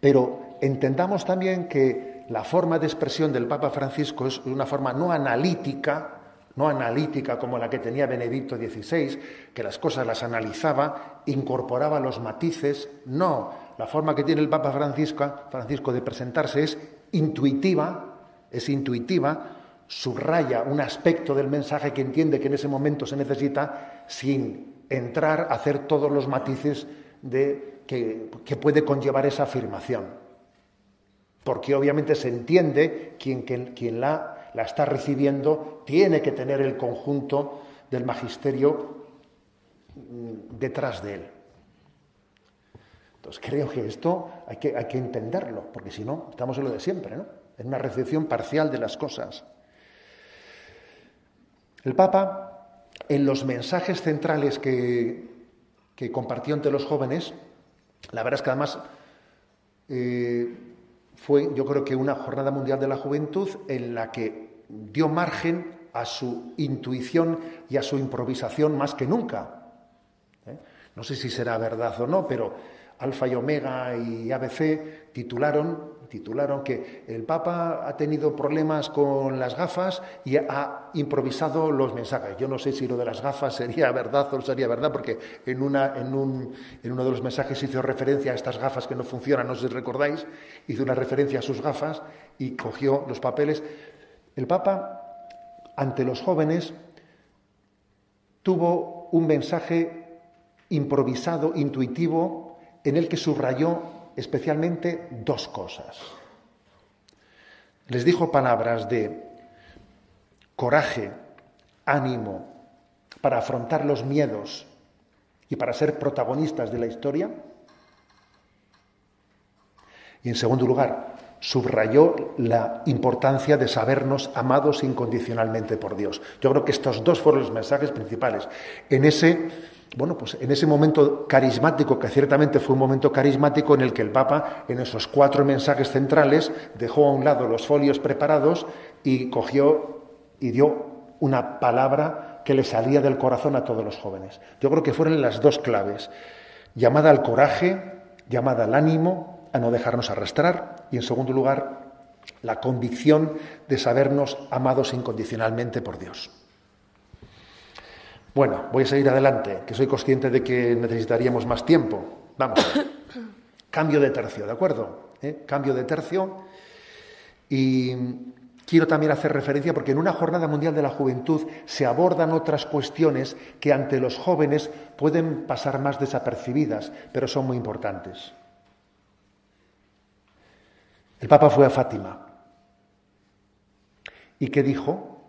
Pero entendamos también que la forma de expresión del Papa Francisco es una forma no analítica, no analítica como la que tenía Benedicto XVI, que las cosas las analizaba, incorporaba los matices. No, la forma que tiene el Papa Francisco, de presentarse es intuitiva, es intuitiva, subraya un aspecto del mensaje que entiende que en ese momento se necesita sin entrar a hacer todos los matices de, que puede conllevar esa afirmación porque obviamente se entiende quien, quien, la, la, está recibiendo tiene que tener el conjunto del magisterio mm, detrás de él. Entonces creo que esto hay que, hay que entenderlo, porque si no, estamos en lo de siempre, ¿no? en una recepción parcial de las cosas. El Papa, en los mensajes centrales que, que compartió entre los jóvenes, la verdad es que además eh, fue yo creo que una jornada mundial de la juventud en la que dio margen a su intuición y a su improvisación más que nunca. ¿eh? No sé si será verdad o no, pero Alfa y Omega y ABC titularon titularon que el Papa ha tenido problemas con las gafas y ha improvisado los mensajes. Yo no sé si lo de las gafas sería verdad o no sería verdad, porque en, una, en, un, en uno de los mensajes hizo referencia a estas gafas que no funcionan, no sé si recordáis, hizo una referencia a sus gafas y cogió los papeles. El Papa, ante los jóvenes, tuvo un mensaje improvisado, intuitivo, en el que subrayó especialmente dos cosas. Les dijo palabras de coraje, ánimo, para afrontar los miedos y para ser protagonistas de la historia. Y en segundo lugar, subrayó la importancia de sabernos amados incondicionalmente por Dios. Yo creo que estos dos fueron los mensajes principales. En ese bueno, pues en ese momento carismático, que ciertamente fue un momento carismático en el que el Papa, en esos cuatro mensajes centrales, dejó a un lado los folios preparados y cogió y dio una palabra que le salía del corazón a todos los jóvenes. Yo creo que fueron las dos claves, llamada al coraje, llamada al ánimo, a no dejarnos arrastrar, y en segundo lugar, la convicción de sabernos amados incondicionalmente por Dios. Bueno, voy a seguir adelante, que soy consciente de que necesitaríamos más tiempo. Vamos. Cambio de tercio, ¿de acuerdo? ¿Eh? Cambio de tercio. Y quiero también hacer referencia porque en una jornada mundial de la juventud se abordan otras cuestiones que ante los jóvenes pueden pasar más desapercibidas, pero son muy importantes. El Papa fue a Fátima. ¿Y qué dijo?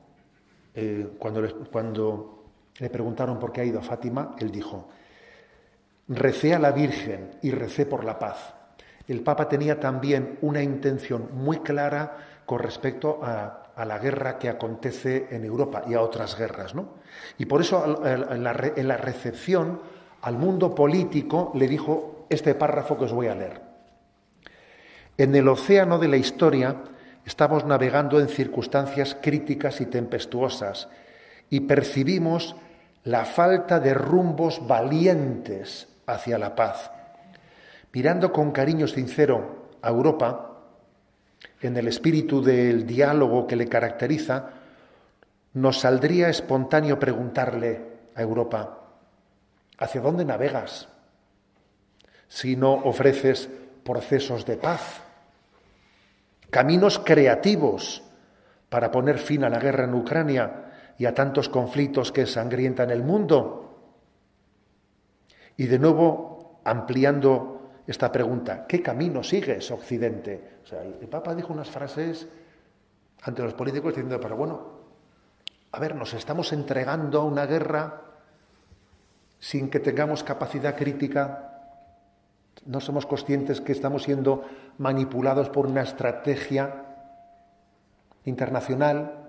Eh, cuando, cuando le preguntaron por qué ha ido a Fátima, él dijo, recé a la Virgen y recé por la paz. El Papa tenía también una intención muy clara con respecto a, la guerra que acontece en Europa y a otras guerras. ¿no? Y por eso en la, en la recepción al mundo político le dijo este párrafo que os voy a leer. En el océano de la historia estamos navegando en circunstancias críticas y tempestuosas y percibimos la falta de rumbos valientes hacia la paz. Mirando con cariño sincero a Europa, en el espíritu del diálogo que le caracteriza, nos saldría espontáneo preguntarle a Europa, ¿hacia dónde navegas si no ofreces procesos de paz? Caminos creativos para poner fin a la guerra en Ucrania y a tantos conflictos que sangrientan el mundo? Y de nuevo, ampliando esta pregunta, ¿qué camino sigues, Occidente? O sea, el Papa dijo unas frases ante los políticos diciendo, pero bueno, a ver, nos estamos entregando a una guerra sin que tengamos capacidad crítica, no somos conscientes que estamos siendo manipulados por una estrategia internacional.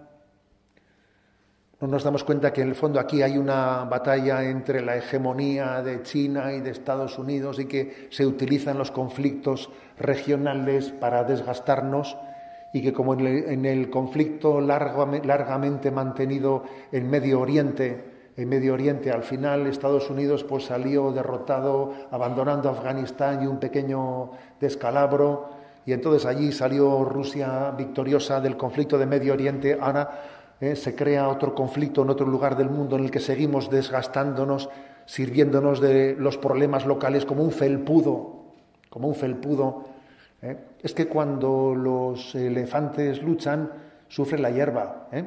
No nos damos cuenta que en el fondo aquí hay una batalla entre la hegemonía de China y de Estados Unidos y que se utilizan los conflictos regionales para desgastarnos y que como en el, conflicto largamente mantenido en Medio Oriente, en Medio Oriente. Al final Estados Unidos pues salió derrotado, abandonando Afganistán y un pequeño descalabro, y entonces allí salió Rusia victoriosa del conflicto de Medio Oriente. Ahora eh, se crea otro conflicto en otro lugar del mundo en el que seguimos desgastándonos, sirviéndonos de los problemas locales como un felpudo, como un felpudo. Eh. Es que cuando los elefantes luchan, sufre la hierba. ¿eh?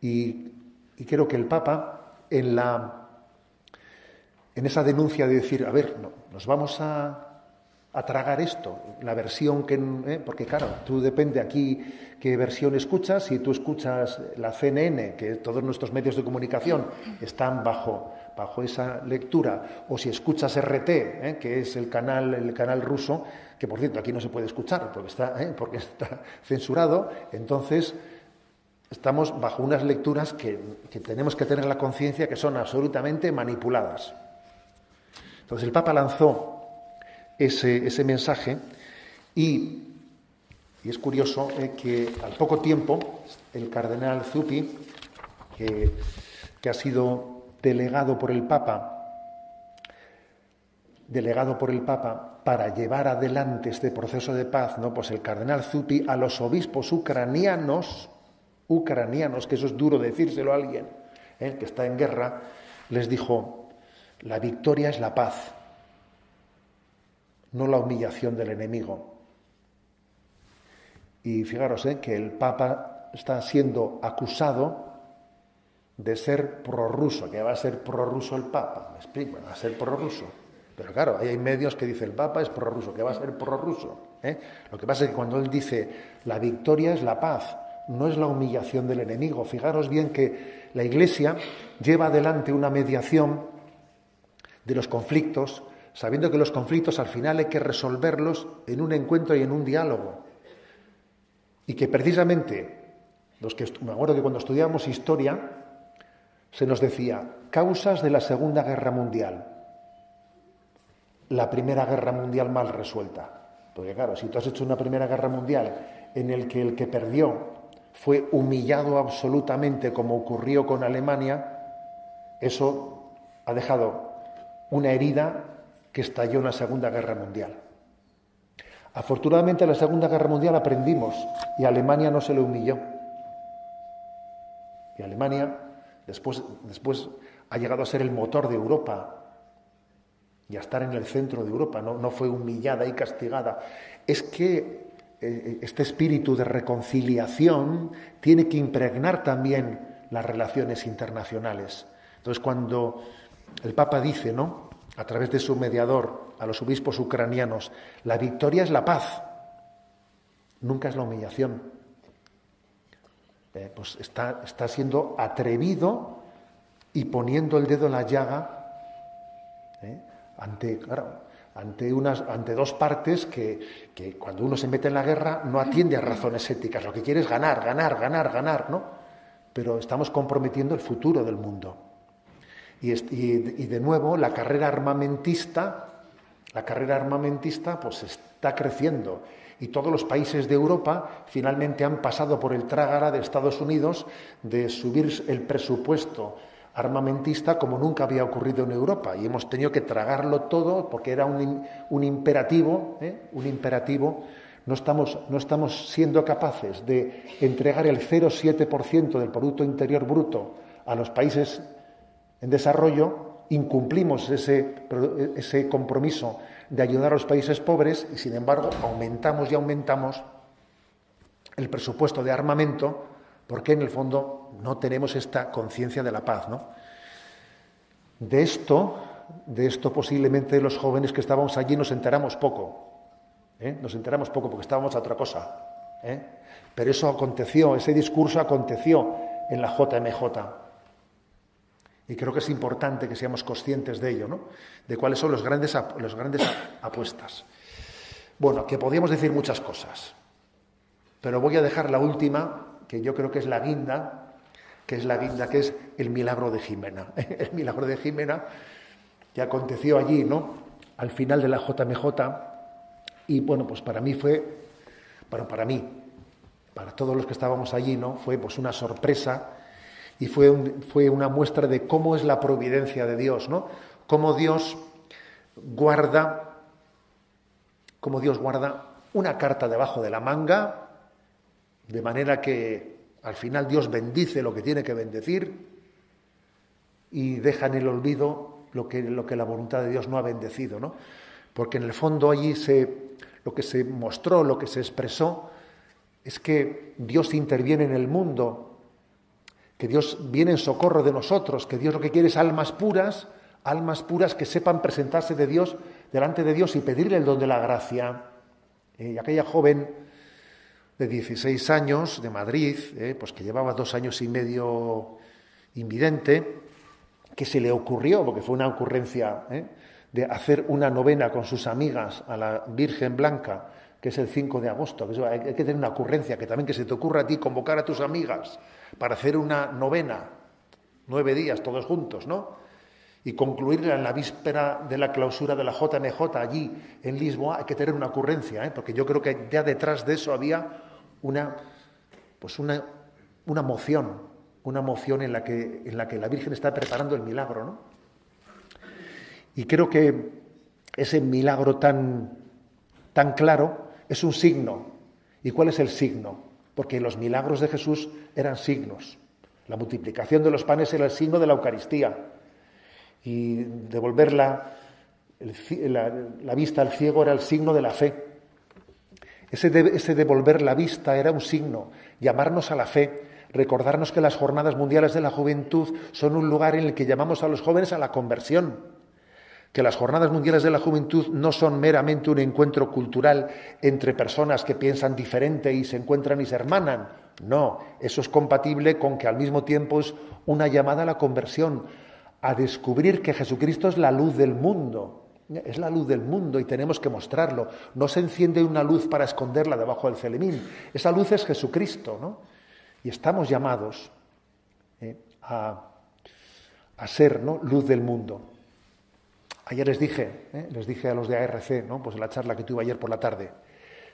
Y y creo que el Papa, en, la, en esa denuncia de decir, a ver, no, nos vamos a, tragar esto, la versión que... ¿eh? porque claro, tú depende aquí qué versión escuchas, si tú escuchas la CNN, que todos nuestros medios de comunicación están bajo, bajo esa lectura, o si escuchas RT, ¿eh? que es el canal, el canal ruso, que por cierto aquí no se puede escuchar porque está, ¿eh? porque está censurado, entonces estamos bajo unas lecturas que, tenemos que tener la conciencia que son absolutamente manipuladas. Entonces el Papa lanzó ese, mensaje y, es curioso eh, que al poco tiempo el cardenal Zuppi, que, ha sido delegado por el Papa, delegado por el Papa para llevar adelante este proceso de paz, ¿no? Pues el cardenal Zuppi a los obispos ucranianos ucranianos, que eso es duro decírselo a alguien ¿eh? que está en guerra, les dijo, la victoria es la paz, no la humillación del enemigo. Y fijaros ¿eh? que el Papa está siendo acusado de ser prorruso, que va a ser prorruso el Papa, me explico, va a ser prorruso. Pero claro, hay medios que dicen el Papa es prorruso, que va a ser prorruso. ¿eh? Lo que pasa es que cuando él dice la victoria es la paz, no es la humillación del enemigo. Fijaros bien que la Iglesia lleva adelante una mediación de los conflictos, sabiendo que los conflictos al final hay que resolverlos en un encuentro y en un diálogo. Y que precisamente, los que, me acuerdo que cuando estudiábamos historia, se nos decía causas de la Segunda Guerra Mundial. La Primera Guerra Mundial mal resuelta. Porque claro, si tú has hecho una Primera Guerra Mundial en el que el que perdió fue humillado absolutamente como ocurrió con Alemania, eso ha dejado una herida estalló en la Segunda Guerra Mundial. Afortunadamente en la Segunda Guerra Mundial aprendimos y Alemania no se le humilló. Y Alemania después, después ha llegado a ser el motor de Europa y a estar en el centro de Europa, no, no fue humillada y castigada. Es que eh, este espíritu de reconciliación tiene que impregnar también las relaciones internacionales. Entonces, cuando el Papa dice, ¿no? A través de su mediador a los obispos ucranianos, la victoria es la paz, nunca es la humillación. Eh, pues está, está siendo atrevido y poniendo el dedo en la llaga ¿eh? ante, ante, unas, ante dos partes que, cuando uno se mete en la guerra no atiende a razones éticas, lo que quiere es ganar, ganar, ganar, ganar, ¿no? Pero estamos comprometiendo el futuro del mundo. Y, de nuevo, la carrera armamentista, la carrera armamentista, pues está creciendo. Y todos los países de Europa finalmente han pasado por el trágara de Estados Unidos de subir el presupuesto armamentista como nunca había ocurrido en Europa y hemos tenido que tragarlo todo porque era un, un imperativo, ¿eh? un imperativo. No estamos, no estamos siendo capaces de entregar el 0,7% del Producto Interior Bruto a los países en desarrollo, incumplimos ese, ese compromiso de ayudar a los países pobres y, sin embargo, aumentamos y aumentamos el presupuesto de armamento porque en el fondo no tenemos esta conciencia de la paz. ¿no? De esto de esto posiblemente los jóvenes que estábamos allí nos enteramos poco. ¿eh? Nos enteramos poco porque estábamos a otra cosa. ¿eh? Pero eso aconteció, ese discurso aconteció en la JMJ. Y creo que es importante que seamos conscientes de ello, ¿no? De cuáles son los grandes, los grandes apuestas. Bueno, que podíamos decir muchas cosas, pero voy a dejar la última, que yo creo que es la guinda, que es la guinda, que es el milagro de Jimena. El milagro de Jimena que aconteció allí, ¿no? Al final de la JMJ. Y bueno, pues para mí fue, bueno, para mí, para todos los que estábamos allí, ¿no? Fue pues una sorpresa y fue, fue una muestra de cómo es la providencia de Dios, ¿no? Cómo Dios guarda, cómo Dios guarda una carta debajo de la manga, de manera que al final Dios bendice lo que tiene que bendecir y deja en el olvido lo que, lo que la voluntad de Dios no ha bendecido, ¿no? Porque en el fondo allí se, lo que se mostró, lo que se expresó, es que Dios interviene en el mundo que Dios viene en socorro de nosotros, que Dios lo que quiere es almas puras, almas puras que sepan presentarse de Dios delante de Dios y pedirle el don de la gracia. Eh, y aquella joven de 16 años de Madrid, eh, pues que llevaba dos años y medio invidente, que se le ocurrió, porque fue una ocurrencia, eh, de hacer una novena con sus amigas a la Virgen Blanca, que es el 5 de agosto. hay que tener una ocurrencia, que también que se te ocurra a ti convocar a tus amigas para hacer una novena, nueve días todos juntos, ¿no? Y concluirla en la víspera de la clausura de la JMJ allí en Lisboa, hay que tener una ocurrencia, ¿eh? porque yo creo que ya detrás de eso había una, pues una, una moción, una moción en la, que, en la que la Virgen está preparando el milagro, ¿no? Y creo que ese milagro tan, tan claro es un signo. ¿Y cuál es el signo? Porque los milagros de Jesús eran signos. La multiplicación de los panes era el signo de la Eucaristía. Y devolver la, vista al ciego era el signo de la fe. Ese, devolver la vista era un signo, llamarnos a la fe, recordarnos que las jornadas mundiales de la juventud son un lugar en el que llamamos a los jóvenes a la conversión que las Jornadas Mundiales de la Juventud no son meramente un encuentro cultural entre personas que piensan diferente y se encuentran y se hermanan. No, eso es compatible con que al mismo tiempo es una llamada a la conversión, a descubrir que Jesucristo es la luz del mundo. Es la luz del mundo y tenemos que mostrarlo. No se enciende una luz para esconderla debajo del celemín. Esa luz es Jesucristo, ¿no? Y estamos llamados eh, a, a ser ¿no? luz del mundo. Ayer les dije, ¿eh? les dije a los de ARC, ¿no? pues en la charla que tuve ayer por la tarde,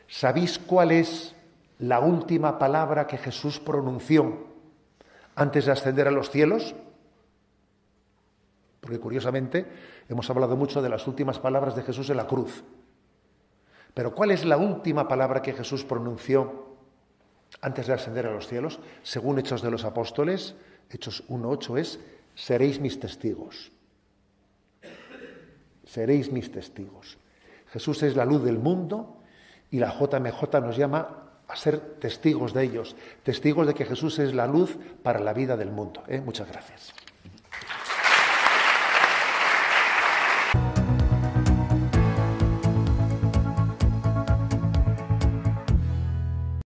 ¿sabéis cuál es la última palabra que Jesús pronunció antes de ascender a los cielos? Porque curiosamente hemos hablado mucho de las últimas palabras de Jesús en la cruz. Pero ¿cuál es la última palabra que Jesús pronunció antes de ascender a los cielos? Según Hechos de los Apóstoles, Hechos 1.8 es, seréis mis testigos seréis mis testigos. Jesús es la luz del mundo y la JMJ nos llama a ser testigos de ellos, testigos de que Jesús es la luz para la vida del mundo. ¿eh? Muchas gracias.